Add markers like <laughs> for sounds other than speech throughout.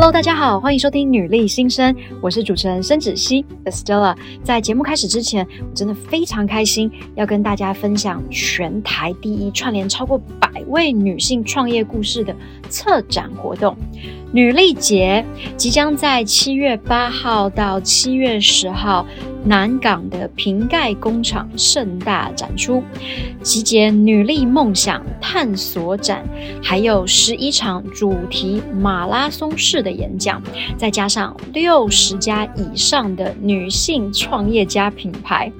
Hello，大家好，欢迎收听女力新生，我是主持人申芷溪 Estella。在节目开始之前，我真的非常开心，要跟大家分享全台第一串联超过百位女性创业故事的策展活动——女力节，即将在七月八号到七月十号。南港的瓶盖工厂盛大展出，集结女力梦想探索展，还有十一场主题马拉松式的演讲，再加上六十家以上的女性创业家品牌，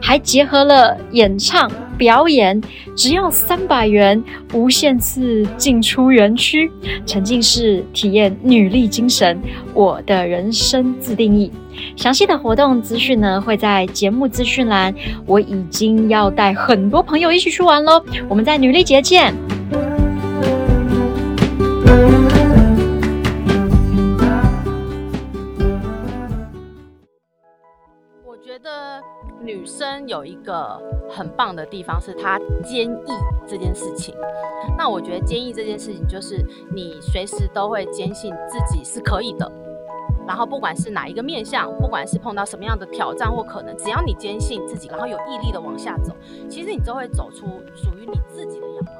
还结合了演唱表演，只要三百元，无限次进出园区，沉浸式体验女力精神，我的人生自定义。详细的活动资讯呢，会在节目资讯栏。我已经要带很多朋友一起去玩喽，我们在女力节见。我觉得女生有一个很棒的地方，是她坚毅这件事情。那我觉得坚毅这件事情，就是你随时都会坚信自己是可以的。然后不管是哪一个面向，不管是碰到什么样的挑战或可能，只要你坚信自己，然后有毅力的往下走，其实你就会走出属于你自己的样貌。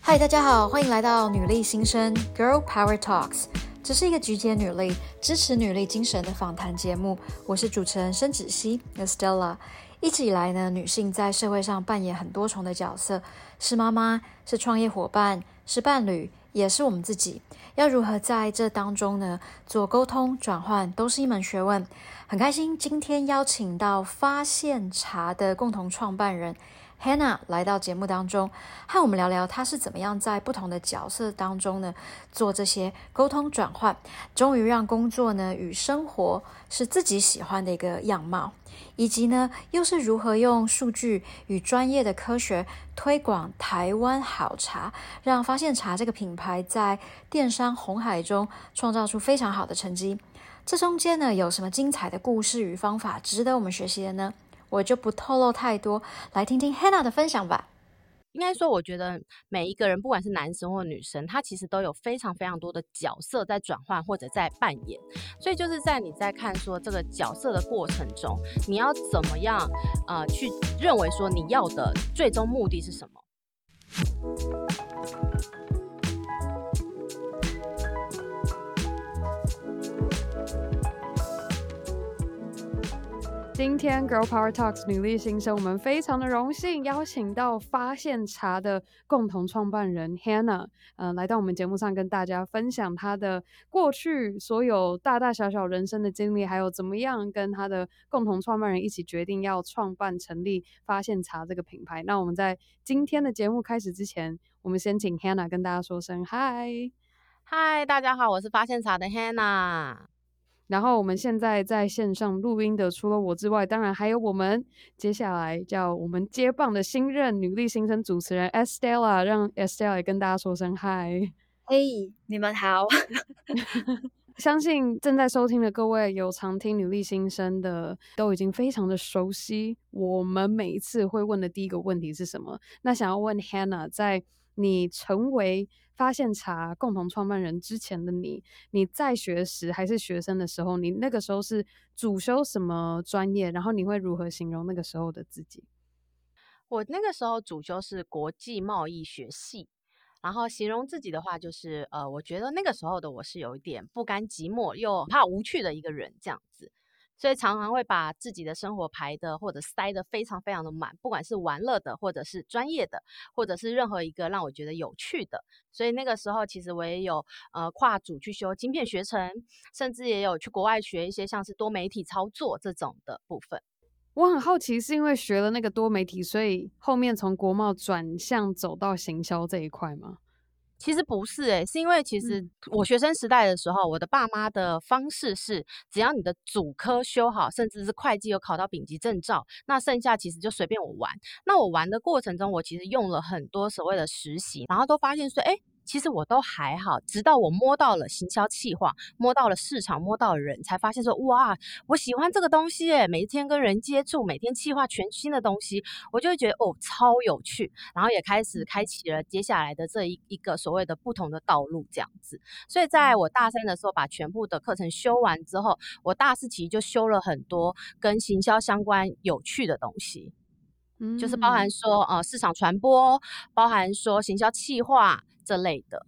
嗨，大家好，欢迎来到女力新生 Girl Power Talks，这是一个集结女力、支持女力精神的访谈节目。我是主持人申芷熙 Estella。一直以来呢，女性在社会上扮演很多重的角色，是妈妈，是创业伙伴，是伴侣。也是我们自己要如何在这当中呢，做沟通转换，都是一门学问。很开心今天邀请到发现茶的共同创办人 Hannah 来到节目当中，和我们聊聊她是怎么样在不同的角色当中呢，做这些沟通转换，终于让工作呢与生活是自己喜欢的一个样貌。以及呢，又是如何用数据与专业的科学推广台湾好茶，让发现茶这个品牌在电商红海中创造出非常好的成绩？这中间呢，有什么精彩的故事与方法值得我们学习的呢？我就不透露太多，来听听 Hannah 的分享吧。应该说，我觉得每一个人，不管是男生或女生，他其实都有非常非常多的角色在转换或者在扮演。所以就是在你在看说这个角色的过程中，你要怎么样呃去认为说你要的最终目的是什么？今天 Girl Power Talks 女力新生，我们非常的荣幸邀请到发现茶的共同创办人 Hannah，呃，来到我们节目上跟大家分享她的过去所有大大小小人生的经历，还有怎么样跟她的共同创办人一起决定要创办成立发现茶这个品牌。那我们在今天的节目开始之前，我们先请 Hannah 跟大家说声嗨，嗨，大家好，我是发现茶的 Hannah。然后我们现在在线上录音的，除了我之外，当然还有我们接下来叫我们接棒的新任女力新生主持人 Estella，让 Estella 也跟大家说声嗨。嘿，你们好。<laughs> 相信正在收听的各位有常听女力新生的，都已经非常的熟悉。我们每一次会问的第一个问题是什么？那想要问 Hannah，在你成为发现茶共同创办人之前的你，你在学时还是学生的时候，你那个时候是主修什么专业？然后你会如何形容那个时候的自己？我那个时候主修是国际贸易学系，然后形容自己的话就是，呃，我觉得那个时候的我是有一点不甘寂寞又怕无趣的一个人，这样子。所以常常会把自己的生活排的或者塞得非常非常的满，不管是玩乐的，或者是专业的，或者是任何一个让我觉得有趣的。所以那个时候其实我也有呃跨组去修晶片学程，甚至也有去国外学一些像是多媒体操作这种的部分。我很好奇，是因为学了那个多媒体，所以后面从国贸转向走到行销这一块吗？其实不是诶、欸，是因为其实我学生时代的时候，我的爸妈的方式是，只要你的主科修好，甚至是会计有考到丙级证照，那剩下其实就随便我玩。那我玩的过程中，我其实用了很多所谓的实习，然后都发现说，诶其实我都还好。直到我摸到了行销企划，摸到了市场，摸到了人，才发现说哇，我喜欢这个东西诶，每天跟人接触，每天企划全新的东西，我就会觉得哦，超有趣。然后也开始开启了接下来的这一一个所谓的不同的道路这样子。所以在我大三的时候，把全部的课程修完之后，我大四其实就修了很多跟行销相关有趣的东西。嗯，就是包含说呃市场传播，包含说行销企划这类的，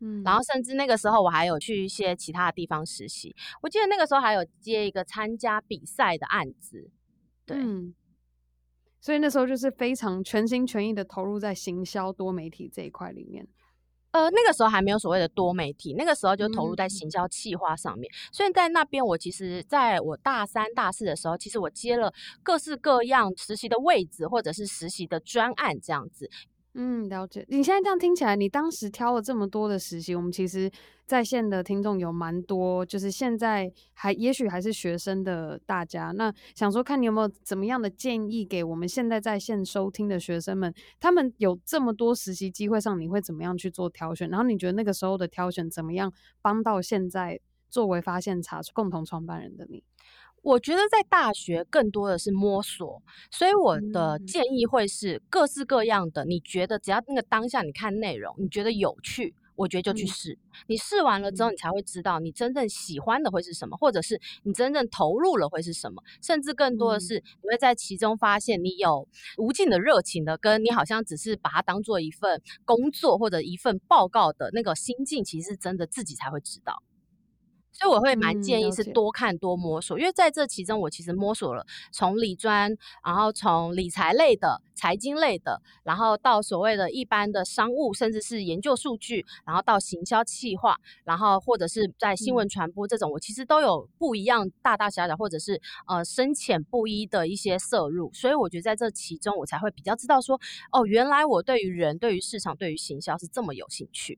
嗯，然后甚至那个时候我还有去一些其他的地方实习，我记得那个时候还有接一个参加比赛的案子，对，嗯，所以那时候就是非常全心全意的投入在行销多媒体这一块里面。呃，那个时候还没有所谓的多媒体，那个时候就投入在行销企划上面。嗯、所以在那边，我其实在我大三、大四的时候，其实我接了各式各样实习的位置，或者是实习的专案这样子。嗯，了解。你现在这样听起来，你当时挑了这么多的实习，我们其实在线的听众有蛮多，就是现在还也许还是学生的大家，那想说看你有没有怎么样的建议给我们现在在线收听的学生们，他们有这么多实习机会上，你会怎么样去做挑选？然后你觉得那个时候的挑选怎么样帮到现在作为发现茶共同创办人的你？我觉得在大学更多的是摸索，所以我的建议会是各式各样的。你觉得只要那个当下你看内容，你觉得有趣，我觉得就去试。你试完了之后，你才会知道你真正喜欢的会是什么，或者是你真正投入了会是什么。甚至更多的是，你会在其中发现你有无尽的热情的，跟你好像只是把它当做一份工作或者一份报告的那个心境，其实是真的自己才会知道。所以我会蛮建议是多看多摸索，嗯，因为在这其中我其实摸索了从理专，然后从理财类的、财经类的，然后到所谓的一般的商务，甚至是研究数据，然后到行销企划，然后或者是在新闻传播这种，我其实都有不一样大大小小，或者是呃深浅不一的一些摄入。所以我觉得在这其中我才会比较知道说，哦，原来我对于人、对于市场、对于行销是这么有兴趣。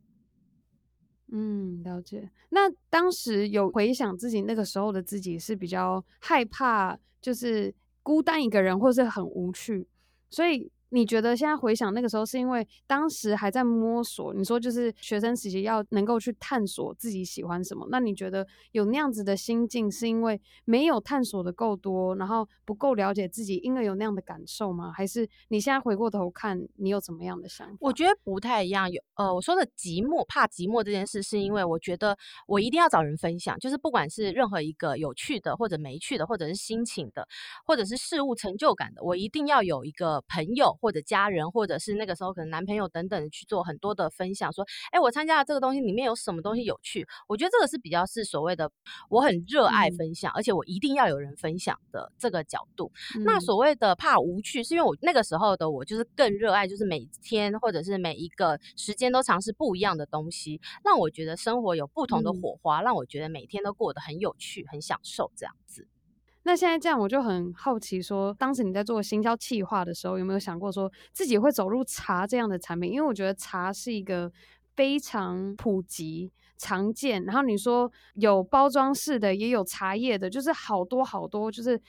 嗯，了解。那当时有回想自己那个时候的自己是比较害怕，就是孤单一个人，或是很无趣，所以。你觉得现在回想那个时候，是因为当时还在摸索？你说就是学生时期要能够去探索自己喜欢什么？那你觉得有那样子的心境，是因为没有探索的够多，然后不够了解自己，因为有那样的感受吗？还是你现在回过头看，你有怎么样的想法？我觉得不太一样。有呃，我说的寂寞，怕寂寞这件事，是因为我觉得我一定要找人分享，就是不管是任何一个有趣的，或者没趣的，或者是心情的，或者是事物成就感的，我一定要有一个朋友。或者家人，或者是那个时候可能男朋友等等去做很多的分享，说，哎，我参加了这个东西，里面有什么东西有趣？我觉得这个是比较是所谓的我很热爱分享，嗯、而且我一定要有人分享的这个角度。嗯、那所谓的怕无趣，是因为我那个时候的我就是更热爱，就是每天或者是每一个时间都尝试不一样的东西，让我觉得生活有不同的火花，嗯、让我觉得每天都过得很有趣、很享受这样子。那现在这样，我就很好奇说，说当时你在做行销企划的时候，有没有想过说自己会走入茶这样的产品？因为我觉得茶是一个非常普及、常见，然后你说有包装式的，也有茶叶的，就是好多好多，就是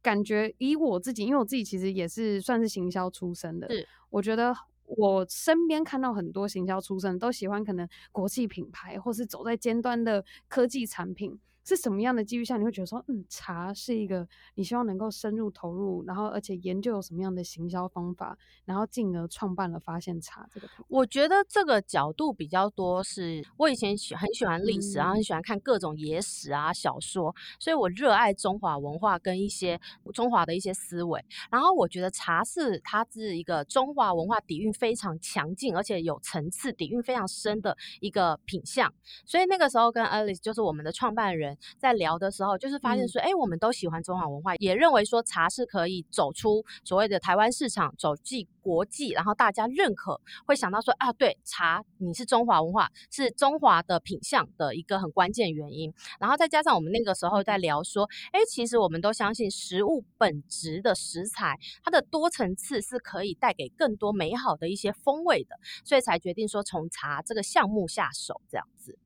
感觉以我自己，因为我自己其实也是算是行销出身的，是我觉得我身边看到很多行销出身都喜欢可能国际品牌，或是走在尖端的科技产品。是什么样的机遇下你会觉得说，嗯，茶是一个你希望能够深入投入，然后而且研究有什么样的行销方法，然后进而创办了发现茶这个？我觉得这个角度比较多是，我以前喜很喜欢历史，然后很喜欢看各种野史啊小说，所以我热爱中华文化跟一些中华的一些思维。然后我觉得茶是它是一个中华文化底蕴非常强劲，而且有层次、底蕴非常深的一个品相。所以那个时候跟 Alice 就是我们的创办人。在聊的时候，就是发现说，哎、嗯，我们都喜欢中华文化，也认为说茶是可以走出所谓的台湾市场，走进国际，然后大家认可，会想到说，啊，对，茶你是中华文化，是中华的品相的一个很关键原因。然后再加上我们那个时候在聊说，哎，其实我们都相信食物本质的食材，它的多层次是可以带给更多美好的一些风味的，所以才决定说从茶这个项目下手这样子。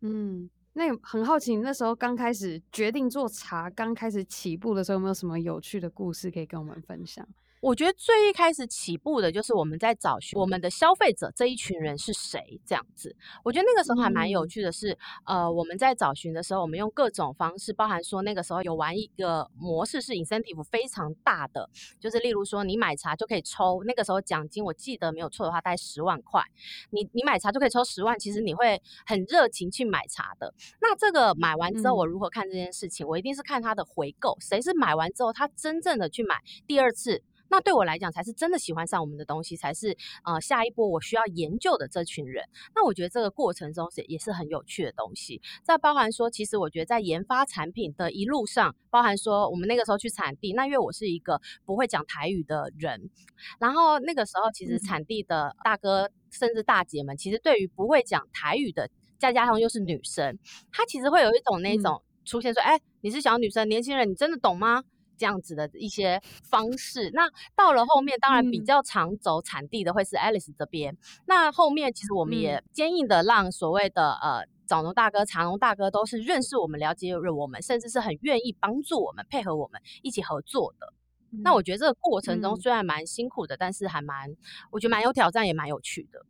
嗯。那很好奇，你那时候刚开始决定做茶，刚开始起步的时候，有没有什么有趣的故事可以跟我们分享？我觉得最一开始起步的就是我们在找寻我们的消费者这一群人是谁这样子。我觉得那个时候还蛮有趣的是，嗯、呃，我们在找寻的时候，我们用各种方式，包含说那个时候有玩一个模式是 incentive 非常大的，就是例如说你买茶就可以抽，那个时候奖金我记得没有错的话大概十万块，你你买茶就可以抽十万，其实你会很热情去买茶的。那这个买完之后我如何看这件事情？嗯、我一定是看他的回购，谁是买完之后他真正的去买第二次。那对我来讲，才是真的喜欢上我们的东西，才是呃下一波我需要研究的这群人。那我觉得这个过程中是也是很有趣的东西。再包含说，其实我觉得在研发产品的一路上，包含说我们那个时候去产地，那因为我是一个不会讲台语的人，然后那个时候其实产地的大哥甚至大姐们，其实对于不会讲台语的，再加上又是女生，她其实会有一种那种出现说，哎、嗯，你是小女生，年轻人，你真的懂吗？这样子的一些方式，那到了后面，当然比较常走产地的会是 Alice 这边。嗯、那后面其实我们也坚硬的让所谓的呃早农大哥、茶农大哥都是认识我们、了解我们，甚至是很愿意帮助我们、配合我们一起合作的。嗯、那我觉得这个过程中虽然蛮辛苦的，嗯、但是还蛮我觉得蛮有挑战，也蛮有趣的。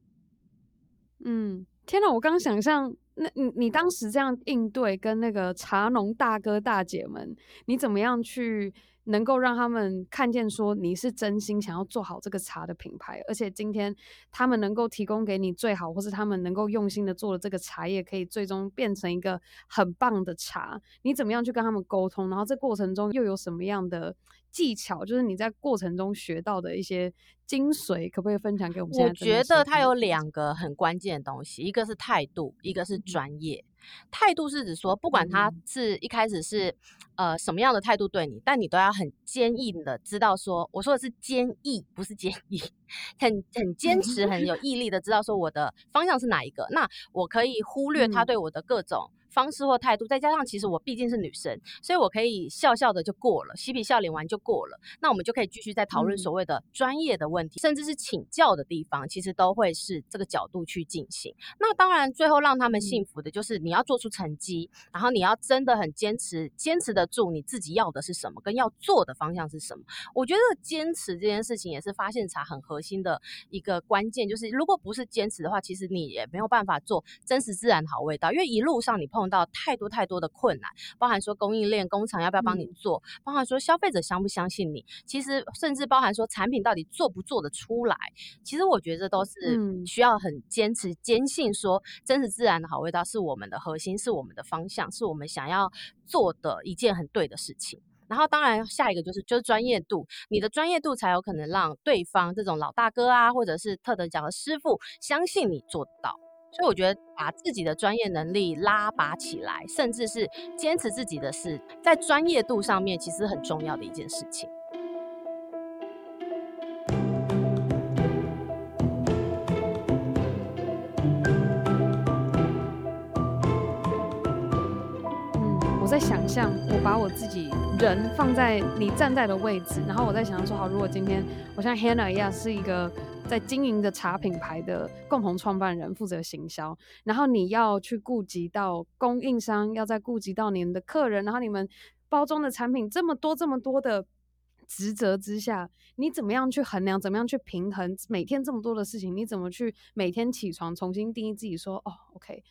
嗯，天哪！我刚想象。那你你当时这样应对跟那个茶农大哥大姐们，你怎么样去能够让他们看见说你是真心想要做好这个茶的品牌，而且今天他们能够提供给你最好，或是他们能够用心的做的这个茶叶，可以最终变成一个很棒的茶，你怎么样去跟他们沟通？然后这过程中又有什么样的技巧？就是你在过程中学到的一些。精髓可不可以分享给我们现在？我觉得它有两个很关键的东西，一个是态度，一个是专业。态度是指说，不管他是一开始是呃什么样的态度对你，但你都要很坚毅的知道说，我说的是坚毅，不是坚毅，很很坚持，很有毅力的知道说我的方向是哪一个。那我可以忽略他对我的各种。方式或态度，再加上其实我毕竟是女生，所以我可以笑笑的就过了，嬉皮笑脸完就过了。那我们就可以继续再讨论所谓的专业的问题，嗯、甚至是请教的地方，其实都会是这个角度去进行。那当然，最后让他们幸福的就是你要做出成绩，嗯、然后你要真的很坚持，坚持得住你自己要的是什么，跟要做的方向是什么。我觉得坚持这件事情也是发现茶很核心的一个关键，就是如果不是坚持的话，其实你也没有办法做真实自然好味道，因为一路上你碰。到太多太多的困难，包含说供应链、工厂要不要帮你做，嗯、包含说消费者相不相信你，其实甚至包含说产品到底做不做得出来，其实我觉得这都是需要很坚持、坚信说真实自然的好味道是我们的核心，是我们的方向，是我们想要做的一件很对的事情。然后当然下一个就是就是专业度，你的专业度才有可能让对方这种老大哥啊，或者是特等奖的师傅相信你做得到。所以我觉得把自己的专业能力拉拔起来，甚至是坚持自己的事，在专业度上面其实很重要的一件事情。嗯，我在想象，我把我自己人放在你站在的位置，然后我在想说，好，如果今天我像 Hannah 一样是一个。在经营的茶品牌的共同创办人负责行销，然后你要去顾及到供应商，要再顾及到你们的客人，然后你们包装的产品这么多这么多的职责之下，你怎么样去衡量？怎么样去平衡每天这么多的事情？你怎么去每天起床重新定义自己说，哦，OK，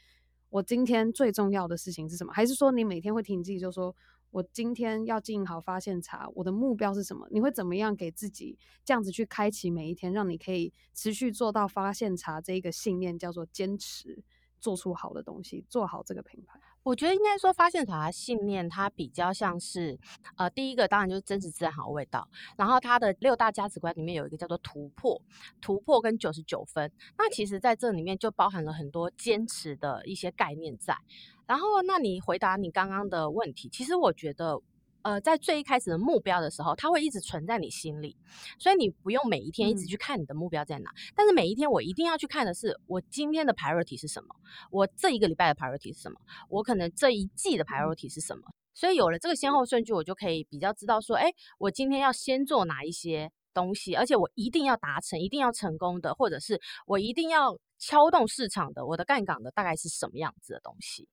我今天最重要的事情是什么？还是说你每天会听你自己就说？我今天要经营好发现茶，我的目标是什么？你会怎么样给自己这样子去开启每一天，让你可以持续做到发现茶这一个信念，叫做坚持做出好的东西，做好这个品牌。我觉得应该说发现茶的信念，它比较像是，呃，第一个当然就是真实自然好味道，然后它的六大价值观里面有一个叫做突破，突破跟九十九分，那其实在这里面就包含了很多坚持的一些概念在。然后，那你回答你刚刚的问题，其实我觉得，呃，在最一开始的目标的时候，它会一直存在你心里，所以你不用每一天一直去看你的目标在哪，嗯、但是每一天我一定要去看的是，我今天的 priority 是什么，我这一个礼拜的 priority 是什么，我可能这一季的 priority 是什么，所以有了这个先后顺序，我就可以比较知道说，哎，我今天要先做哪一些东西，而且我一定要达成，一定要成功的，或者是我一定要敲动市场的，我的杠杆的大概是什么样子的东西。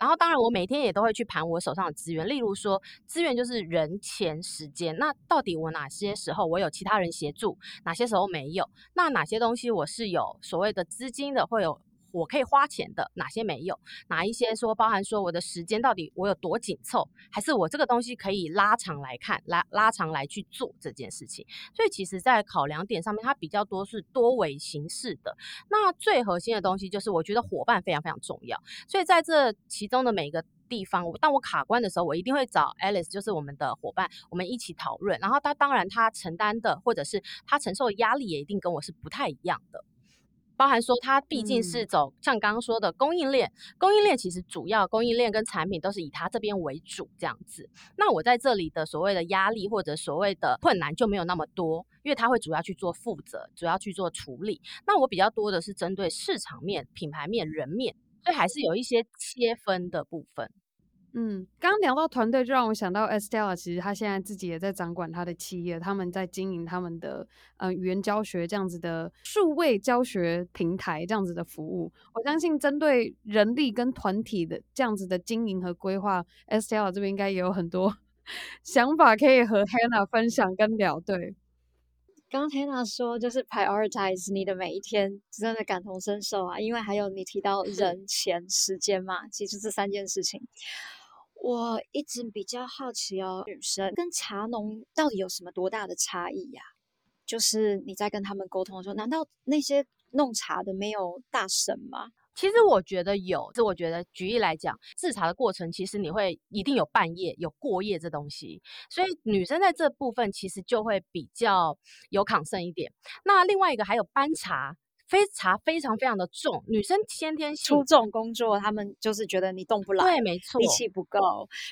然后当然我每天也都会去盘我手上的资源，例如说资源就是人、钱、时间。那到底我哪些时候我有其他人协助，哪些时候没有？那哪些东西我是有所谓的资金的，会有。我可以花钱的哪些没有？哪一些说包含说我的时间到底我有多紧凑，还是我这个东西可以拉长来看，拉拉长来去做这件事情？所以其实，在考量点上面，它比较多是多维形式的。那最核心的东西就是，我觉得伙伴非常非常重要。所以在这其中的每一个地方，当我卡关的时候，我一定会找 Alice，就是我们的伙伴，我们一起讨论。然后他当然他承担的或者是他承受的压力也一定跟我是不太一样的。包含说，它毕竟是走像刚刚说的供应链，供应链其实主要供应链跟产品都是以它这边为主这样子。那我在这里的所谓的压力或者所谓的困难就没有那么多，因为它会主要去做负责，主要去做处理。那我比较多的是针对市场面、品牌面、人面，所以还是有一些切分的部分。嗯，刚聊到团队，就让我想到 Estella，其实他现在自己也在掌管他的企业，他们在经营他们的呃语言教学这样子的数位教学平台这样子的服务。我相信针对人力跟团体的这样子的经营和规划，Estella 这边应该也有很多 <laughs> 想法可以和 Hannah 分享跟聊。对，刚刚 Hannah 说就是 prioritize 你的每一天，真的感同身受啊，因为还有你提到人、钱、时间嘛，其实这三件事情。我一直比较好奇哦，女生跟茶农到底有什么多大的差异呀？就是你在跟他们沟通的时候，难道那些弄茶的没有大神吗？其实我觉得有，这我觉得举例来讲，制茶的过程其实你会一定有半夜有过夜这东西，所以女生在这部分其实就会比较有抗胜一点。那另外一个还有搬茶。非茶非常非常的重，女生天天出重工作，他们就是觉得你动不了，对，没错，力气不够，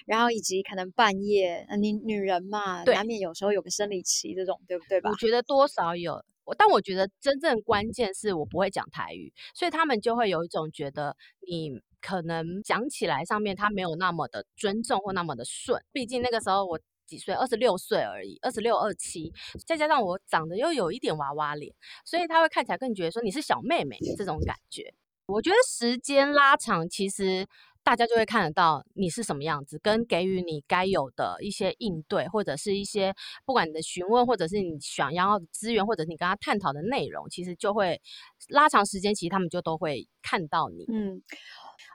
然后以及可能半夜，你女人嘛，难免有时候有个生理期这种，对不对吧？我觉得多少有，但我觉得真正关键是我不会讲台语，所以他们就会有一种觉得你可能讲起来上面他没有那么的尊重或那么的顺，毕竟那个时候我。几岁？二十六岁而已，二十六、二七，再加上我长得又有一点娃娃脸，所以他会看起来更觉得说你是小妹妹这种感觉。我觉得时间拉长，其实大家就会看得到你是什么样子，跟给予你该有的一些应对，或者是一些不管你的询问，或者是你想要的资源，或者是你跟他探讨的内容，其实就会拉长时间，其实他们就都会看到你。嗯，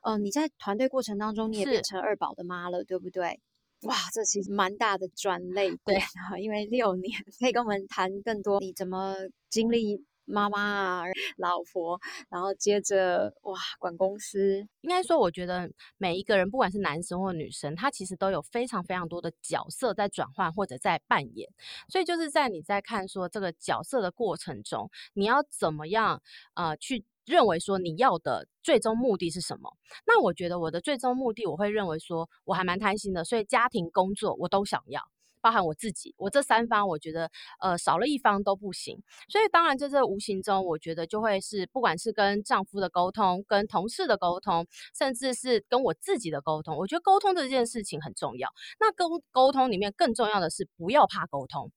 呃，你在团队过程当中，你也变成二宝的妈了，对不对？哇，这其实蛮大的转类，<laughs> 对，因为六年，<laughs> 可以跟我们谈更多你怎么经历妈妈啊、老婆，然后接着哇管公司。应该说，我觉得每一个人，不管是男生或女生，他其实都有非常非常多的角色在转换或者在扮演。所以就是在你在看说这个角色的过程中，你要怎么样呃去。认为说你要的最终目的是什么？那我觉得我的最终目的，我会认为说我还蛮贪心的，所以家庭、工作我都想要，包含我自己，我这三方我觉得呃少了一方都不行。所以当然在这无形中，我觉得就会是不管是跟丈夫的沟通、跟同事的沟通，甚至是跟我自己的沟通，我觉得沟通这件事情很重要。那沟沟通里面更重要的是不要怕沟通。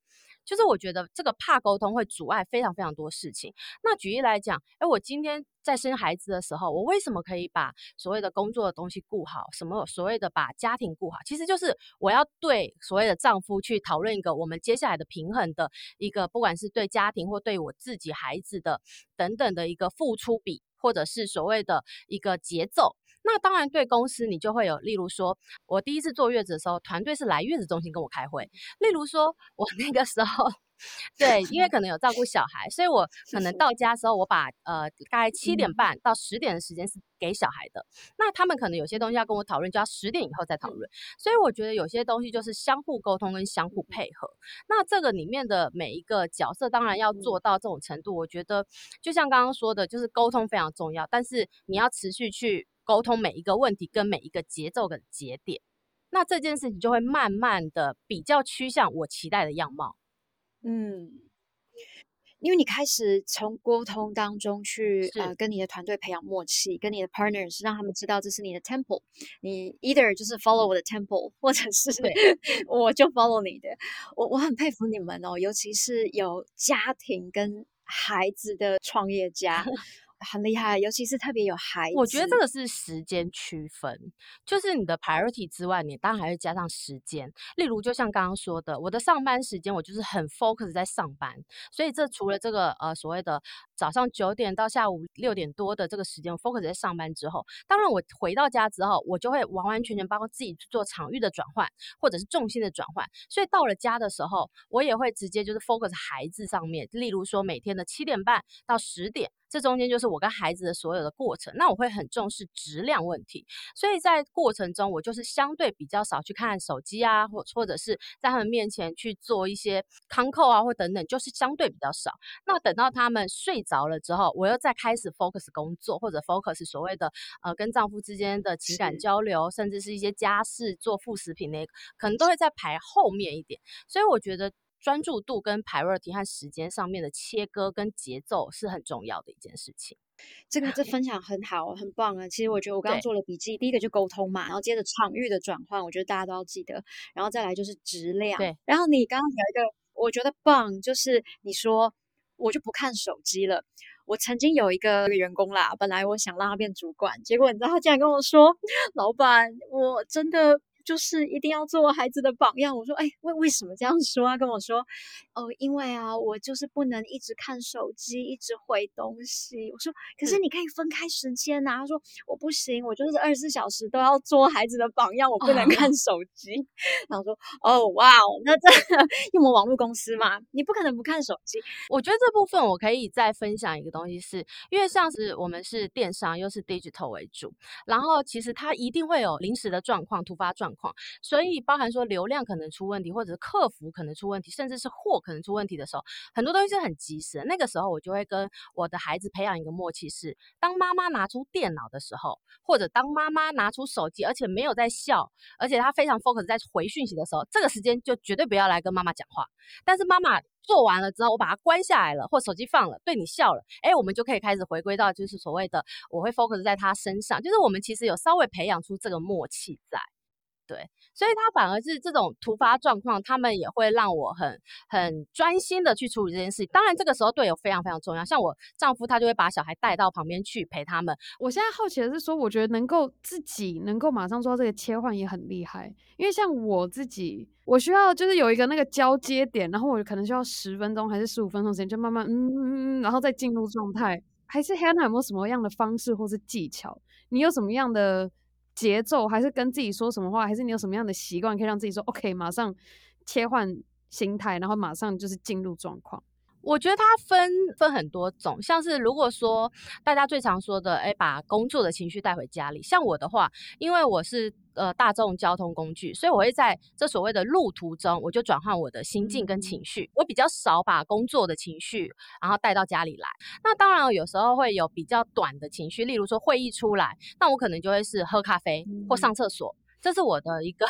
就是我觉得这个怕沟通会阻碍非常非常多事情。那举例来讲，诶，我今天在生孩子的时候，我为什么可以把所谓的工作的东西顾好？什么所谓的把家庭顾好？其实就是我要对所谓的丈夫去讨论一个我们接下来的平衡的一个，不管是对家庭或对我自己孩子的等等的一个付出比，或者是所谓的一个节奏。那当然，对公司你就会有，例如说，我第一次坐月子的时候，团队是来月子中心跟我开会。例如说，我那个时候，<laughs> 对，因为可能有照顾小孩，所以我 <laughs> 可能到家的时候，我把呃大概七点半到十点的时间是给小孩的。那他们可能有些东西要跟我讨论，就要十点以后再讨论。所以我觉得有些东西就是相互沟通跟相互配合。那这个里面的每一个角色，当然要做到这种程度，我觉得就像刚刚说的，就是沟通非常重要，但是你要持续去。沟通每一个问题跟每一个节奏的节点，那这件事情就会慢慢的比较趋向我期待的样貌。嗯，因为你开始从沟通当中去呃跟你的团队培养默契，跟你的 partners 让他们知道这是你的 temple，你 either 就是 follow 我的 temple，或者是 <laughs> 我就 follow 你的。我我很佩服你们哦，尤其是有家庭跟孩子的创业家。很厉害，尤其是特别有孩子。我觉得这个是时间区分，就是你的 priority 之外，你当然还会加上时间。例如，就像刚刚说的，我的上班时间我就是很 focus 在上班，所以这除了这个呃所谓的早上九点到下午六点多的这个时间 focus 在上班之后，当然我回到家之后，我就会完完全全包括自己去做场域的转换，或者是重心的转换。所以到了家的时候，我也会直接就是 focus 孩子上面，例如说每天的七点半到十点。这中间就是我跟孩子的所有的过程，那我会很重视质量问题，所以在过程中我就是相对比较少去看手机啊，或或者是在他们面前去做一些康扣啊，或等等，就是相对比较少。那等到他们睡着了之后，我又再开始 focus 工作，或者 focus 所谓的呃跟丈夫之间的情感交流，甚至是一些家事做副食品那个，可能都会在排后面一点。所以我觉得。专注度跟 priority 和时间上面的切割跟节奏是很重要的一件事情。这个这分享很好，很棒啊！其实我觉得我刚刚做了笔记，第一个就沟通嘛，然后接着场域的转换，我觉得大家都要记得，然后再来就是质量。对，然后你刚刚有一个我觉得棒，就是你说我就不看手机了。我曾经有一个员工啦，本来我想让他变主管，结果你知道他竟然跟我说：“老板，我真的。”就是一定要做孩子的榜样。我说，哎，为为什么这样说啊？跟我说，哦，因为啊，我就是不能一直看手机，一直回东西。我说，可是你可以分开时间呐。他说，我不行，我就是二十四小时都要做孩子的榜样，我不能看手机。哦、然后说，哦，哇哦，那这因为我们网络公司嘛，你不可能不看手机。我觉得这部分我可以再分享一个东西是，是因为像是我们是电商，又是 digital 为主，然后其实它一定会有临时的状况、突发状况。所以包含说流量可能出问题，或者是客服可能出问题，甚至是货可能出问题的时候，很多东西是很及时的。那个时候我就会跟我的孩子培养一个默契是，当妈妈拿出电脑的时候，或者当妈妈拿出手机，而且没有在笑，而且他非常 focus 在回讯息的时候，这个时间就绝对不要来跟妈妈讲话。但是妈妈做完了之后，我把它关下来了，或手机放了，对你笑了，哎，我们就可以开始回归到就是所谓的我会 focus 在他身上，就是我们其实有稍微培养出这个默契在。对，所以他反而是这种突发状况，他们也会让我很很专心的去处理这件事。当然，这个时候队友非常非常重要。像我丈夫，他就会把小孩带到旁边去陪他们。我现在好奇的是说，我觉得能够自己能够马上做到这个切换也很厉害。因为像我自己，我需要就是有一个那个交接点，然后我可能需要十分钟还是十五分钟时间，就慢慢嗯嗯嗯，然后再进入状态。还是 Hannah 有没有什么样的方式或是技巧？你有什么样的？节奏，还是跟自己说什么话，还是你有什么样的习惯可以让自己说 OK，马上切换心态，然后马上就是进入状况。我觉得它分分很多种，像是如果说大家最常说的，哎，把工作的情绪带回家里。像我的话，因为我是呃大众交通工具，所以我会在这所谓的路途中，我就转换我的心境跟情绪。我比较少把工作的情绪然后带到家里来。那当然有时候会有比较短的情绪，例如说会议出来，那我可能就会是喝咖啡或上厕所，这是我的一个。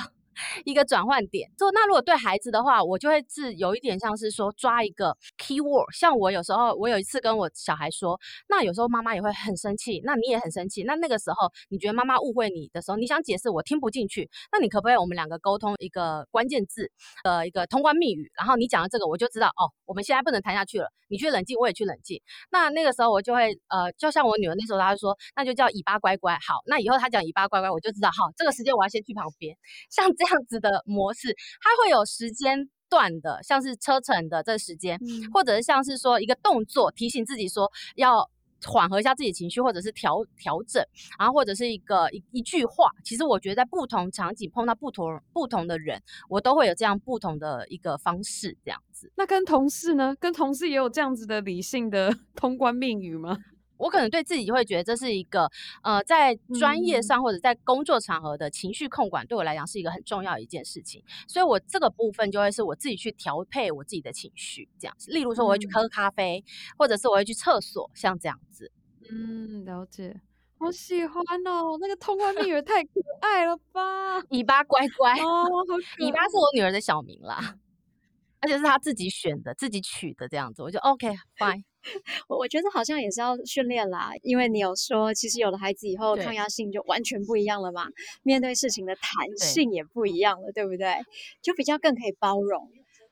一个转换点，就那如果对孩子的话，我就会是有一点像是说抓一个 key word，像我有时候，我有一次跟我小孩说，那有时候妈妈也会很生气，那你也很生气，那那个时候你觉得妈妈误会你的时候，你想解释我听不进去，那你可不可以我们两个沟通一个关键字，呃，一个通关密语，然后你讲的这个我就知道哦，我们现在不能谈下去了，你去冷静，我也去冷静。那那个时候我就会呃，就像我女儿那时候，她就说，那就叫尾巴乖乖，好，那以后她讲尾巴乖乖，我就知道，好，这个时间我要先去旁边，像这样。这样子的模式，它会有时间段的，像是车程的这个时间，嗯、或者是像是说一个动作提醒自己说要缓和一下自己情绪，或者是调调整，然后或者是一个一一句话。其实我觉得在不同场景碰到不同不同的人，我都会有这样不同的一个方式，这样子。那跟同事呢？跟同事也有这样子的理性的 <laughs> 通关命语吗？我可能对自己会觉得这是一个，呃，在专业上或者在工作场合的情绪控管，对我来讲是一个很重要的一件事情。所以我这个部分就会是我自己去调配我自己的情绪，这样子。例如说，我会去喝咖啡，嗯、或者是我会去厕所，像这样子。嗯，了解。好喜欢哦，那个通关密语太可爱了吧！尾巴乖乖哦，尾巴是我女儿的小名啦，<laughs> 而且是她自己选的、自己取的这样子，我就 OK fine。我我觉得好像也是要训练啦，因为你有说，其实有了孩子以后，抗压性就完全不一样了嘛，面对事情的弹性也不一样了，对，对不对？就比较更可以包容。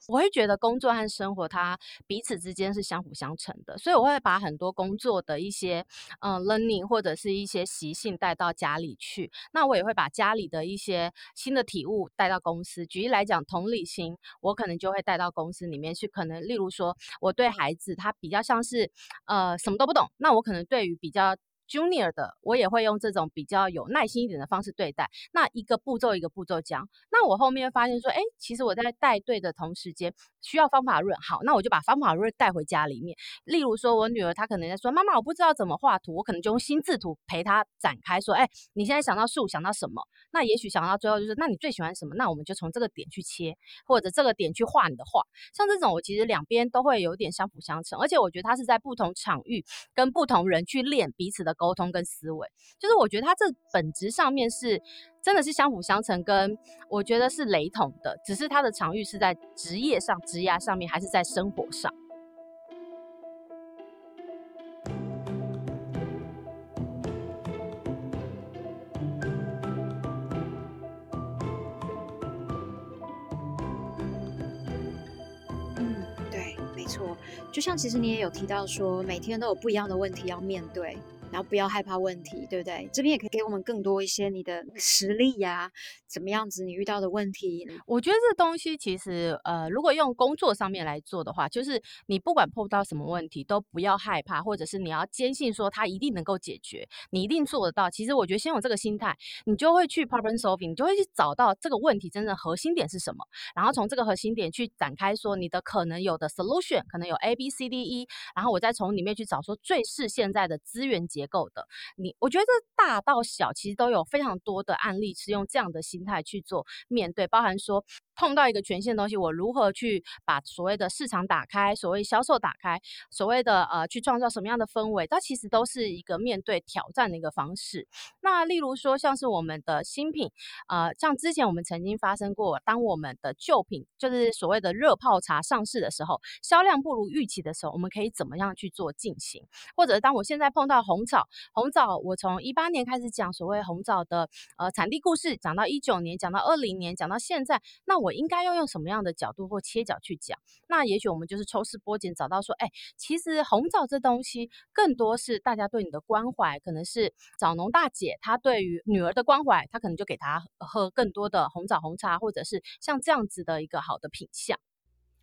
我会觉得工作和生活它彼此之间是相辅相成的，所以我会把很多工作的一些嗯 learning 或者是一些习性带到家里去。那我也会把家里的一些新的体悟带到公司。举例来讲，同理心，我可能就会带到公司里面去。可能例如说，我对孩子他比较像是呃什么都不懂，那我可能对于比较。Junior 的，我也会用这种比较有耐心一点的方式对待。那一个步骤一个步骤讲。那我后面发现说，哎，其实我在带队的同时间需要方法论。好，那我就把方法论带回家里面。例如说，我女儿她可能在说，妈妈，我不知道怎么画图，我可能就用心智图陪她展开说，哎，你现在想到树，想到什么？那也许想到最后就是，那你最喜欢什么？那我们就从这个点去切，或者这个点去画你的画。像这种，我其实两边都会有点相辅相成，而且我觉得它是在不同场域跟不同人去练彼此的沟通跟思维，就是我觉得它这本质上面是真的是相辅相成，跟我觉得是雷同的，只是它的场域是在职业上、职涯上面，还是在生活上。嗯，对，没错。就像其实你也有提到说，每天都有不一样的问题要面对。然后不要害怕问题，对不对？这边也可以给我们更多一些你的实力呀，怎么样子你遇到的问题？我觉得这东西其实，呃，如果用工作上面来做的话，就是你不管碰到什么问题，都不要害怕，或者是你要坚信说它一定能够解决，你一定做得到。其实我觉得先有这个心态，你就会去 problem solving，你就会去找到这个问题真正核心点是什么，然后从这个核心点去展开说你的可能有的 solution，可能有 A B C D E，然后我再从里面去找说最适现在的资源结结构的，你我觉得大到小其实都有非常多的案例是用这样的心态去做面对，包含说。碰到一个全新的东西，我如何去把所谓的市场打开，所谓销售打开，所谓的呃去创造什么样的氛围？它其实都是一个面对挑战的一个方式。那例如说，像是我们的新品，呃，像之前我们曾经发生过，当我们的旧品就是所谓的热泡茶上市的时候，销量不如预期的时候，我们可以怎么样去做进行？或者当我现在碰到红枣，红枣我从一八年开始讲所谓红枣的呃产地故事，讲到一九年，讲到二零年，讲到现在，那我应该要用什么样的角度或切角去讲？那也许我们就是抽丝剥茧，找到说，哎，其实红枣这东西更多是大家对你的关怀，可能是枣农大姐她对于女儿的关怀，她可能就给她喝更多的红枣红茶，或者是像这样子的一个好的品相。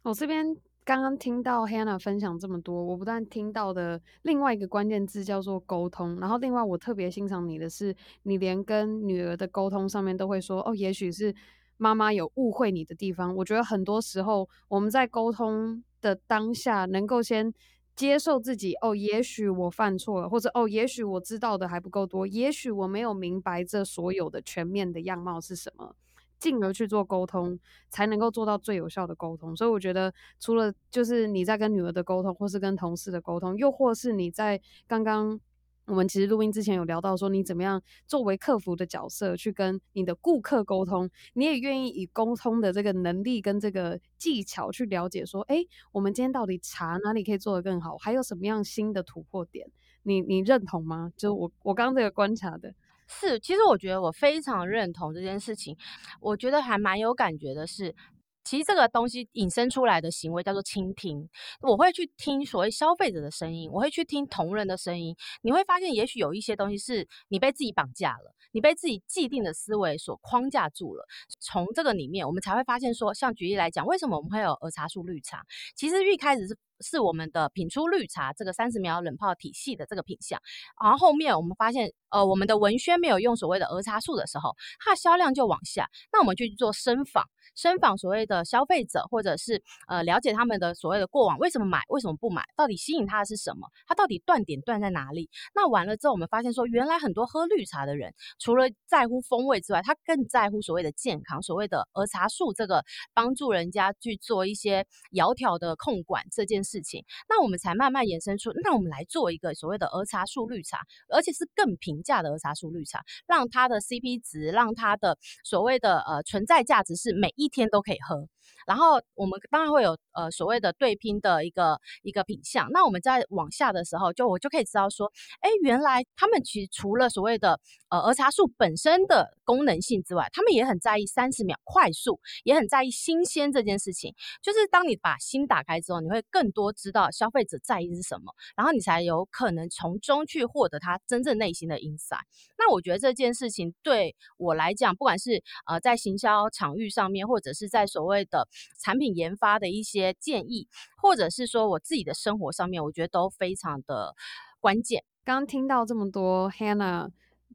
我这边刚刚听到 Hannah 分享这么多，我不但听到的另外一个关键字叫做沟通，然后另外我特别欣赏你的是，你连跟女儿的沟通上面都会说，哦，也许是。妈妈有误会你的地方，我觉得很多时候我们在沟通的当下，能够先接受自己哦，也许我犯错了，或者哦，也许我知道的还不够多，也许我没有明白这所有的全面的样貌是什么，进而去做沟通，才能够做到最有效的沟通。所以我觉得，除了就是你在跟女儿的沟通，或是跟同事的沟通，又或是你在刚刚。我们其实录音之前有聊到说，你怎么样作为客服的角色去跟你的顾客沟通，你也愿意以沟通的这个能力跟这个技巧去了解说，哎，我们今天到底查哪里可以做得更好，还有什么样新的突破点？你你认同吗？就我我刚刚这个观察的，是，其实我觉得我非常认同这件事情，我觉得还蛮有感觉的是。其实这个东西引申出来的行为叫做倾听。我会去听所谓消费者的声音，我会去听同人的声音。你会发现，也许有一些东西是你被自己绑架了，你被自己既定的思维所框架住了。从这个里面，我们才会发现说，像举例来讲，为什么我们会有儿茶树绿茶？其实一开始是。是我们的品出绿茶这个三十秒冷泡体系的这个品项，然后后面我们发现，呃，我们的文宣没有用所谓的儿茶素的时候，它的销量就往下。那我们就去做深访，深访所谓的消费者，或者是呃了解他们的所谓的过往，为什么买，为什么不买，到底吸引他的是什么，他到底断点断在哪里？那完了之后，我们发现说，原来很多喝绿茶的人，除了在乎风味之外，他更在乎所谓的健康，所谓的儿茶素这个帮助人家去做一些窈窕的控管这件事。事情，那我们才慢慢延伸出，那我们来做一个所谓的儿茶树绿茶，而且是更平价的儿茶树绿茶，让它的 CP 值，让它的所谓的呃存在价值是每一天都可以喝。然后我们当然会有呃所谓的对拼的一个一个品相。那我们在往下的时候，就我就可以知道说，哎，原来他们其实除了所谓的呃儿茶素本身的功能性之外，他们也很在意三十秒快速，也很在意新鲜这件事情。就是当你把心打开之后，你会更多知道消费者在意是什么，然后你才有可能从中去获得他真正内心的 insight。那我觉得这件事情对我来讲，不管是呃在行销场域上面，或者是在所谓的产品研发的一些建议，或者是说我自己的生活上面，我觉得都非常的关键。刚听到这么多，Hannah。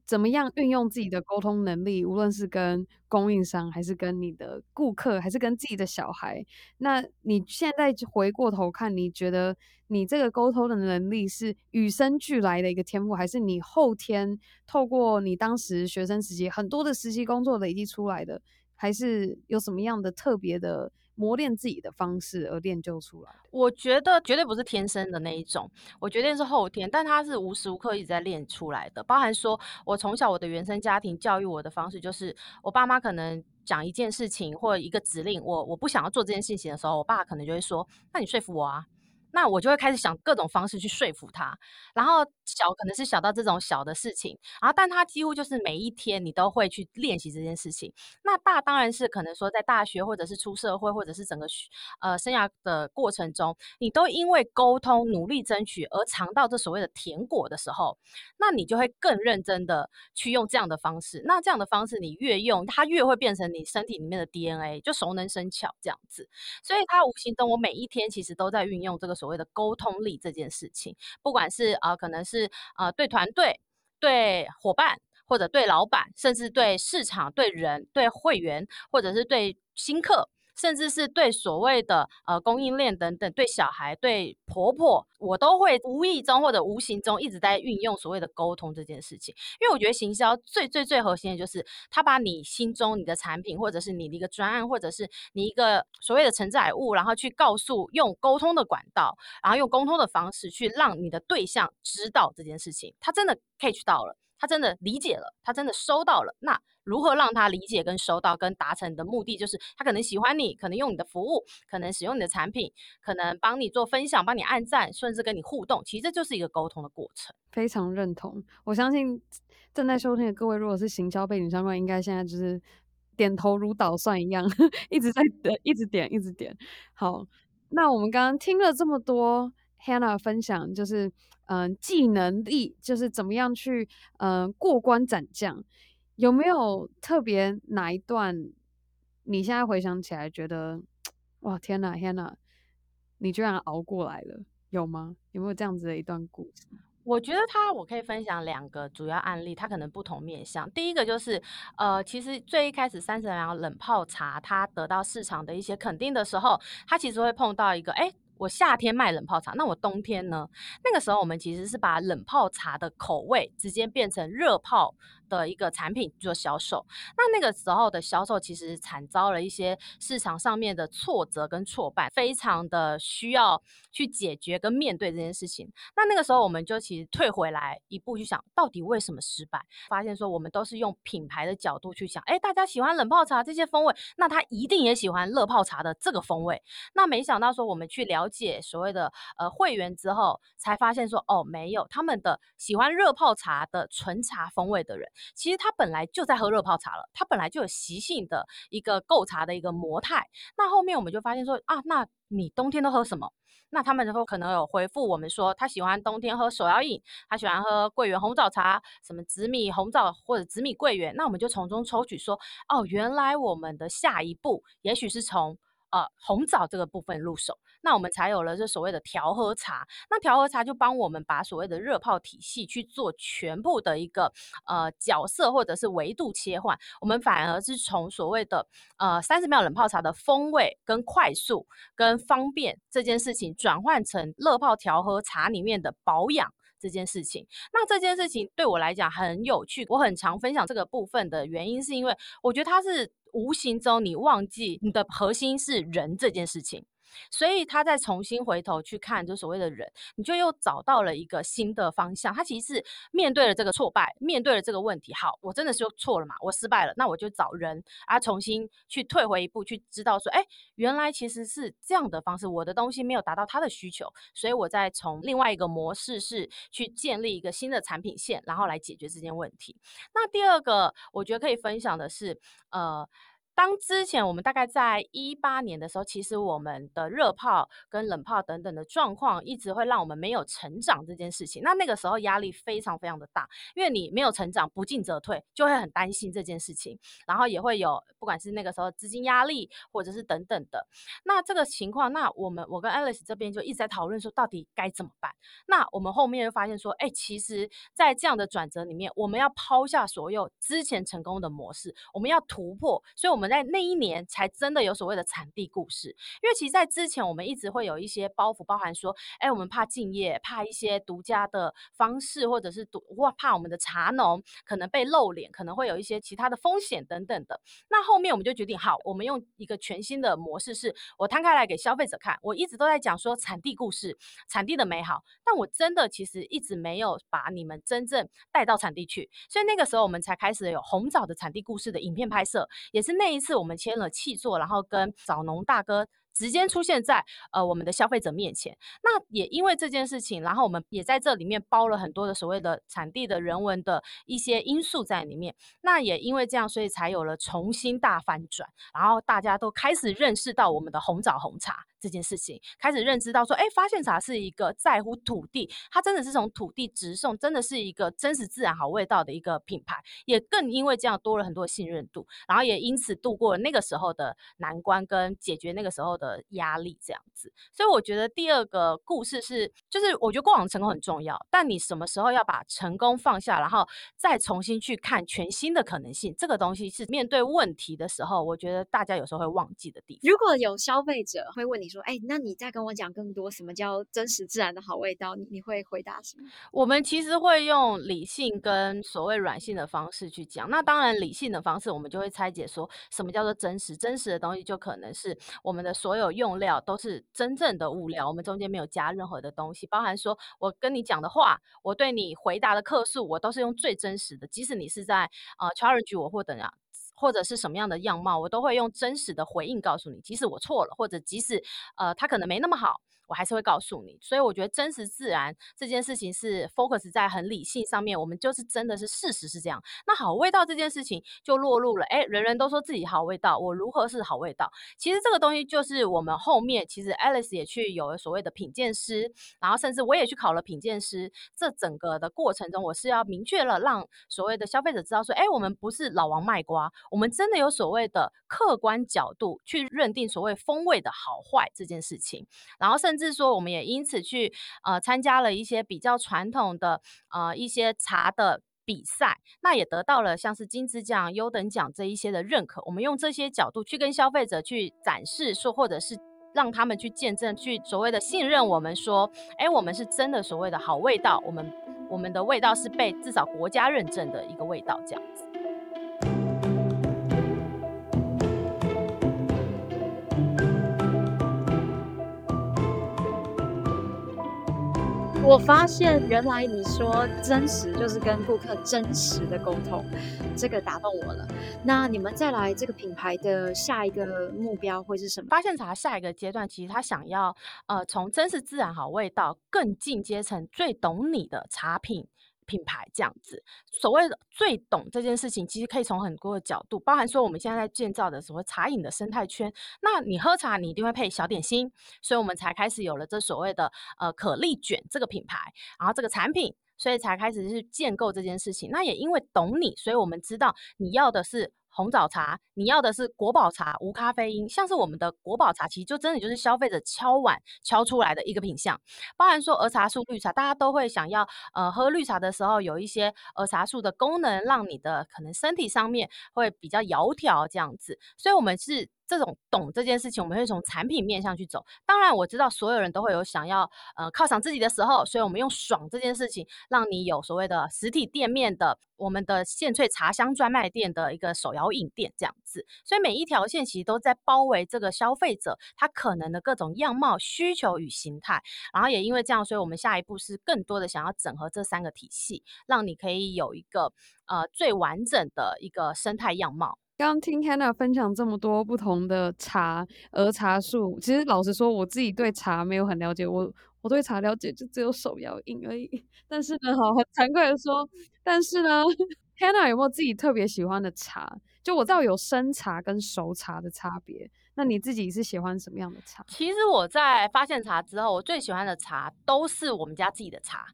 怎么样运用自己的沟通能力，无论是跟供应商，还是跟你的顾客，还是跟自己的小孩？那你现在回过头看，你觉得你这个沟通的能力是与生俱来的一个天赋，还是你后天透过你当时学生时期很多的实习工作累积出来的？还是有什么样的特别的？磨练自己的方式而练就出来，我觉得绝对不是天生的那一种，我觉得是后天，但它是无时无刻一直在练出来的。包含说我从小我的原生家庭教育我的方式，就是我爸妈可能讲一件事情或一个指令，我我不想要做这件事情的时候，我爸可能就会说：“那你说服我啊。”那我就会开始想各种方式去说服他，然后小可能是小到这种小的事情，然后但他几乎就是每一天你都会去练习这件事情。那大当然是可能说在大学或者是出社会或者是整个呃生涯的过程中，你都因为沟通努力争取而尝到这所谓的甜果的时候，那你就会更认真的去用这样的方式。那这样的方式你越用，它越会变成你身体里面的 DNA，就熟能生巧这样子。所以它无形中我每一天其实都在运用这个。所所谓的沟通力这件事情，不管是、呃，可能是、呃，对团队、对伙伴，或者对老板，甚至对市场、对人、对会员，或者是对新客。甚至是对所谓的呃供应链等等，对小孩、对婆婆，我都会无意中或者无形中一直在运用所谓的沟通这件事情。因为我觉得行销最最最核心的就是，他把你心中你的产品，或者是你的一个专案，或者是你一个所谓的承载物，然后去告诉用沟通的管道，然后用沟通的方式去让你的对象知道这件事情，他真的 catch 到了，他真的理解了，他真的收到了，那。如何让他理解跟收到跟达成的目的，就是他可能喜欢你，可能用你的服务，可能使用你的产品，可能帮你做分享，帮你按赞，甚至跟你互动。其实这就是一个沟通的过程。非常认同。我相信正在收听的各位，如果是行销背景相关，应该现在就是点头如捣蒜一样，<laughs> 一直在点，一直点，一直点。好，那我们刚刚听了这么多 Hannah 分享，就是嗯、技能力，就是怎么样去嗯、呃，过关斩将。有没有特别哪一段，你现在回想起来觉得，哇，天哪，天哪，你居然熬过来了，有吗？有没有这样子的一段故事？我觉得他，我可以分享两个主要案例，它可能不同面向。第一个就是，呃，其实最一开始三十秒冷泡茶，它得到市场的一些肯定的时候，它其实会碰到一个，哎。我夏天卖冷泡茶，那我冬天呢？那个时候我们其实是把冷泡茶的口味直接变成热泡的一个产品做销售。那那个时候的销售其实惨遭了一些市场上面的挫折跟挫败，非常的需要去解决跟面对这件事情。那那个时候我们就其实退回来一步去想，到底为什么失败？发现说我们都是用品牌的角度去想，哎，大家喜欢冷泡茶这些风味，那他一定也喜欢热泡茶的这个风味。那没想到说我们去了解所谓的呃会员之后，才发现说哦，没有，他们的喜欢热泡茶的纯茶风味的人，其实他本来就在喝热泡茶了，他本来就有习性的一个购茶的一个模态。那后面我们就发现说啊，那你冬天都喝什么？那他们就可能有回复我们说，他喜欢冬天喝手摇饮，他喜欢喝桂圆红枣茶，什么紫米红枣或者紫米桂圆。那我们就从中抽取说，哦，原来我们的下一步也许是从。呃，红枣这个部分入手，那我们才有了这所谓的调和茶。那调和茶就帮我们把所谓的热泡体系去做全部的一个呃角色或者是维度切换，我们反而是从所谓的呃三十秒冷泡茶的风味跟快速跟方便这件事情，转换成热泡调和茶里面的保养这件事情。那这件事情对我来讲很有趣，我很常分享这个部分的原因，是因为我觉得它是。无形中，你忘记你的核心是人这件事情。所以他再重新回头去看，就所谓的人，你就又找到了一个新的方向。他其实是面对了这个挫败，面对了这个问题，好，我真的是错了嘛？我失败了，那我就找人啊，重新去退回一步，去知道说，哎，原来其实是这样的方式，我的东西没有达到他的需求，所以我再从另外一个模式是去建立一个新的产品线，然后来解决这件问题。那第二个，我觉得可以分享的是，呃。当之前我们大概在一八年的时候，其实我们的热泡跟冷泡等等的状况，一直会让我们没有成长这件事情。那那个时候压力非常非常的大，因为你没有成长，不进则退，就会很担心这件事情，然后也会有不管是那个时候资金压力，或者是等等的。那这个情况，那我们我跟 Alice 这边就一直在讨论说，到底该怎么办？那我们后面又发现说，哎，其实，在这样的转折里面，我们要抛下所有之前成功的模式，我们要突破，所以我们。在那一年才真的有所谓的产地故事，因为其实，在之前我们一直会有一些包袱，包含说，哎，我们怕敬业，怕一些独家的方式，或者是独哇，怕我们的茶农可能被露脸，可能会有一些其他的风险等等的。那后面我们就决定，好，我们用一个全新的模式，是我摊开来给消费者看。我一直都在讲说产地故事，产地的美好，但我真的其实一直没有把你们真正带到产地去，所以那个时候我们才开始有红枣的产地故事的影片拍摄，也是那一。次我们签了气作，然后跟枣农大哥。直接出现在呃我们的消费者面前，那也因为这件事情，然后我们也在这里面包了很多的所谓的产地的人文的一些因素在里面。那也因为这样，所以才有了重新大翻转，然后大家都开始认识到我们的红枣红茶这件事情，开始认知到说，哎，发现茶是一个在乎土地，它真的是从土地直送，真的是一个真实自然好味道的一个品牌。也更因为这样多了很多信任度，然后也因此度过了那个时候的难关，跟解决那个时候的。的压力这样子，所以我觉得第二个故事是，就是我觉得过往成功很重要，但你什么时候要把成功放下，然后再重新去看全新的可能性，这个东西是面对问题的时候，我觉得大家有时候会忘记的地方。如果有消费者会问你说：“哎，那你再跟我讲更多，什么叫真实自然的好味道？”你你会回答什么？我们其实会用理性跟所谓软性的方式去讲。那当然，理性的方式我们就会拆解说什么叫做真实，真实的东西就可能是我们的所有。用料都是真正的物料，我们中间没有加任何的东西，包含说我跟你讲的话，我对你回答的客诉，我都是用最真实的，即使你是在呃 challenge 我或等样，或者是什么样的样貌，我都会用真实的回应告诉你，即使我错了，或者即使呃他可能没那么好。我还是会告诉你，所以我觉得真实自然这件事情是 focus 在很理性上面，我们就是真的是事实是这样。那好味道这件事情就落入了，哎，人人都说自己好味道，我如何是好味道？其实这个东西就是我们后面其实 Alice 也去有了所谓的品鉴师，然后甚至我也去考了品鉴师。这整个的过程中，我是要明确了让所谓的消费者知道说，哎，我们不是老王卖瓜，我们真的有所谓的客观角度去认定所谓风味的好坏这件事情，然后甚至。甚至说，我们也因此去呃参加了一些比较传统的呃一些茶的比赛，那也得到了像是金质奖、优等奖这一些的认可。我们用这些角度去跟消费者去展示，说或者是让他们去见证，去所谓的信任我们，说，哎，我们是真的所谓的好味道，我们我们的味道是被至少国家认证的一个味道，这样子。我发现原来你说真实就是跟顾客真实的沟通，这个打动我了。那你们再来这个品牌的下一个目标会是什么？发现茶下一个阶段，其实他想要呃从真实自然好味道更进阶层最懂你的茶品。品牌这样子，所谓的最懂这件事情，其实可以从很多的角度，包含说我们现在在建造的所谓茶饮的生态圈。那你喝茶，你一定会配小点心，所以我们才开始有了这所谓的呃可丽卷这个品牌，然后这个产品，所以才开始去建构这件事情。那也因为懂你，所以我们知道你要的是。红枣茶，你要的是国宝茶，无咖啡因。像是我们的国宝茶，其实就真的就是消费者敲碗敲出来的一个品相。包含说儿茶素绿茶，大家都会想要，呃，喝绿茶的时候有一些儿茶素的功能，让你的可能身体上面会比较窈窕这样子。所以，我们是这种懂这件事情，我们会从产品面向去走。当然，我知道所有人都会有想要呃犒赏自己的时候，所以我们用爽这件事情，让你有所谓的实体店面的我们的现萃茶香专卖店的一个手摇饮店这样子。所以每一条线其实都在包围这个消费者他可能的各种样貌、需求与形态。然后也因为这样，所以我们下一步是更多的想要整合这三个体系，让你可以有一个呃最完整的一个生态样貌。刚刚听 Hannah 分享这么多不同的茶、而茶树，其实老实说，我自己对茶没有很了解，我我对茶了解就只有手摇饮而已。但是呢，好，很惭愧的说，但是呢，Hannah 有没有自己特别喜欢的茶？就我知道有生茶跟熟茶的差别。那你自己是喜欢什么样的茶？其实我在发现茶之后，我最喜欢的茶都是我们家自己的茶，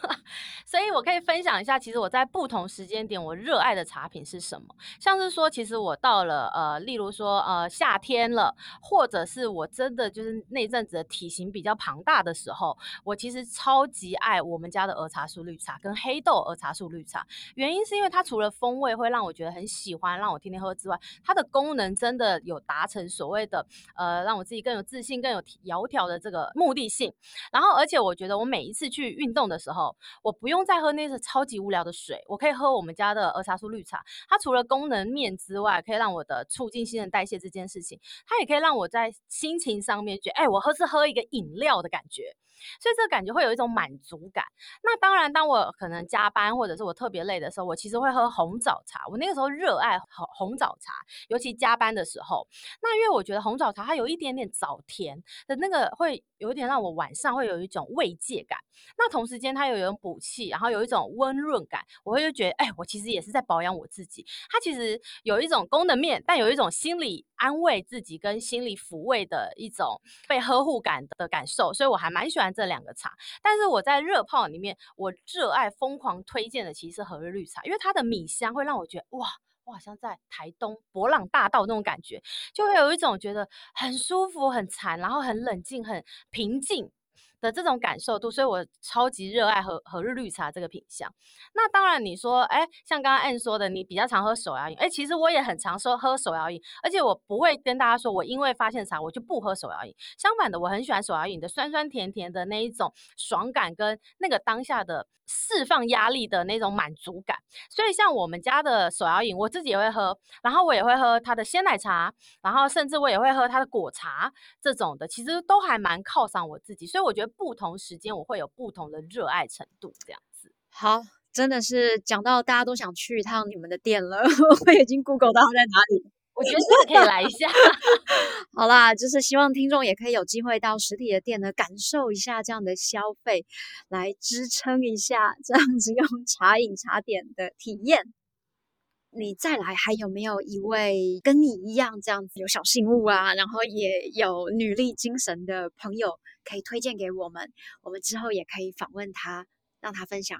<laughs> 所以我可以分享一下，其实我在不同时间点我热爱的茶品是什么。像是说，其实我到了呃，例如说呃夏天了，或者是我真的就是那阵子的体型比较庞大的时候，我其实超级爱我们家的儿茶树绿茶跟黑豆儿茶树绿茶。原因是因为它除了风味会让我觉得很喜欢，让我天天喝之外，它的功能真的有达成。所所谓的呃，让我自己更有自信、更有窈窕的这个目的性。然后，而且我觉得我每一次去运动的时候，我不用再喝那些超级无聊的水，我可以喝我们家的儿茶素绿茶。它除了功能面之外，可以让我的促进新陈代谢这件事情，它也可以让我在心情上面觉得，哎，我喝是喝一个饮料的感觉。所以这感觉会有一种满足感。那当然，当我可能加班或者是我特别累的时候，我其实会喝红枣茶。我那个时候热爱红红枣茶，尤其加班的时候。那因为我觉得红枣茶它有一点点枣甜的那个，会有一点让我晚上会有一种慰藉感。那同时间它又有一种补气，然后有一种温润感，我会就觉得，哎，我其实也是在保养我自己。它其实有一种功能面，但有一种心理安慰自己跟心理抚慰的一种被呵护感的感受。所以我还蛮喜欢。这两个茶，但是我在热泡里面，我热爱疯狂推荐的其实是和日绿茶，因为它的米香会让我觉得哇，我好像在台东博朗大道那种感觉，就会有一种觉得很舒服、很禅，然后很冷静、很平静。的这种感受度，所以我超级热爱和和日绿茶这个品项。那当然，你说，哎，像刚刚 Ann 说的，你比较常喝手摇饮，哎，其实我也很常说喝手摇饮，而且我不会跟大家说我因为发现茶我就不喝手摇饮。相反的，我很喜欢手摇饮的酸酸甜甜的那一种爽感跟那个当下的释放压力的那种满足感。所以像我们家的手摇饮，我自己也会喝，然后我也会喝它的鲜奶茶，然后甚至我也会喝它的果茶这种的，其实都还蛮犒赏我自己。所以我觉得。不同时间我会有不同的热爱程度，这样子。好，真的是讲到大家都想去一趟你们的店了，<laughs> 我已经 Google 到在哪里。我觉得是可以来一下。<laughs> 好啦，就是希望听众也可以有机会到实体的店呢，感受一下这样的消费，来支撑一下这样子用茶饮茶点的体验。你再来，还有没有一位跟你一样这样子有小信物啊，然后也有女力精神的朋友可以推荐给我们？我们之后也可以访问他，让他分享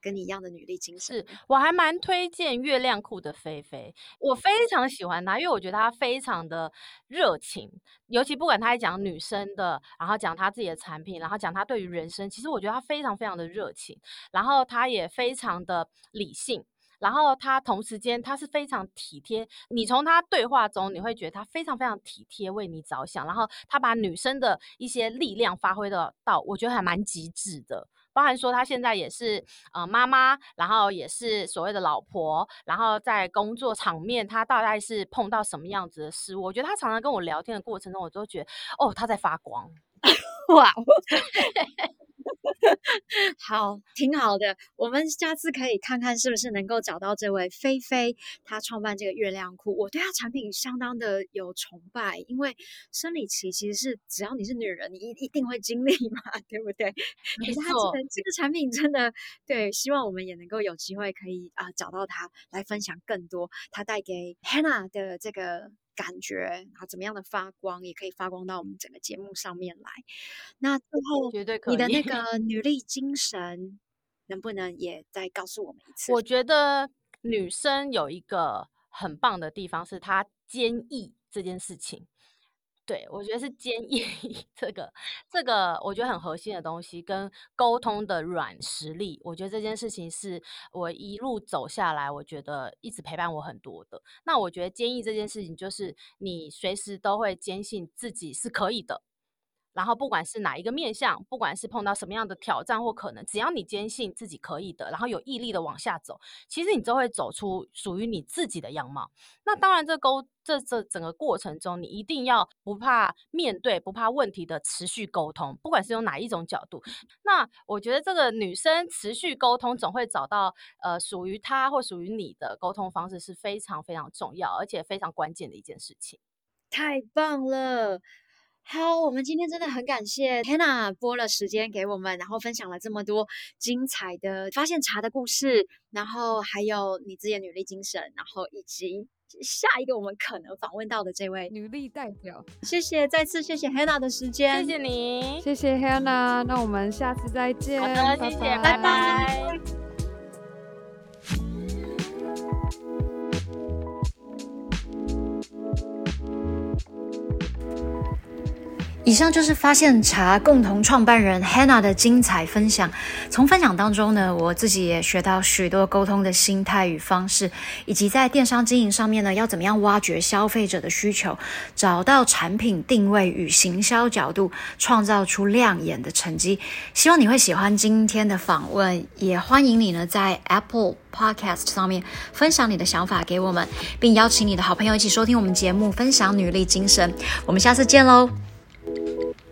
跟你一样的女力精神。是，我还蛮推荐月亮裤的菲菲，我非常喜欢她，因为我觉得她非常的热情，尤其不管她在讲女生的，然后讲她自己的产品，然后讲她对于人生，其实我觉得她非常非常的热情，然后她也非常的理性。然后他同时间他是非常体贴，你从他对话中你会觉得他非常非常体贴，为你着想。然后他把女生的一些力量发挥的到，我觉得还蛮极致的。包含说他现在也是呃妈妈，然后也是所谓的老婆，然后在工作场面他大概是碰到什么样子的事，我觉得他常常跟我聊天的过程中，我都觉得哦他在发光，<laughs> 哇。<laughs> <laughs> 好，挺好的。我们下次可以看看是不是能够找到这位菲菲，她创办这个月亮裤。我对她产品相当的有崇拜，因为生理期其实是只要你是女人，你一一定会经历嘛，对不对？没错。可是她这个这个产品真的对，希望我们也能够有机会可以啊、呃、找到她来分享更多她带给 Hannah 的这个。感觉啊，怎么样的发光也可以发光到我们整个节目上面来。那最后。你的那个女力精神，能不能也再告诉我们一次？我觉得女生有一个很棒的地方，是她坚毅这件事情。对，我觉得是坚毅这个 <laughs> 这个，我觉得很核心的东西跟沟通的软实力，我觉得这件事情是我一路走下来，我觉得一直陪伴我很多的。那我觉得坚毅这件事情，就是你随时都会坚信自己是可以的。然后不管是哪一个面向，不管是碰到什么样的挑战或可能，只要你坚信自己可以的，然后有毅力的往下走，其实你就会走出属于你自己的样貌。那当然，这沟这这整个过程中，你一定要不怕面对、不怕问题的持续沟通，不管是用哪一种角度。那我觉得这个女生持续沟通，总会找到呃属于她或属于你的沟通方式，是非常非常重要，而且非常关键的一件事情。太棒了！好，我们今天真的很感谢 Hannah 拨了时间给我们，然后分享了这么多精彩的发现茶的故事，然后还有你自己的女力精神，然后以及下一个我们可能访问到的这位女力代表。谢谢，再次谢谢 Hannah 的时间，谢谢你，谢谢 Hannah，那我们下次再见。好的，谢谢，拜拜。拜拜。以上就是发现茶共同创办人 Hannah 的精彩分享。从分享当中呢，我自己也学到许多沟通的心态与方式，以及在电商经营上面呢，要怎么样挖掘消费者的需求，找到产品定位与行销角度，创造出亮眼的成绩。希望你会喜欢今天的访问，也欢迎你呢在 Apple Podcast 上面分享你的想法给我们，并邀请你的好朋友一起收听我们节目，分享女力精神。我们下次见喽！Thank you.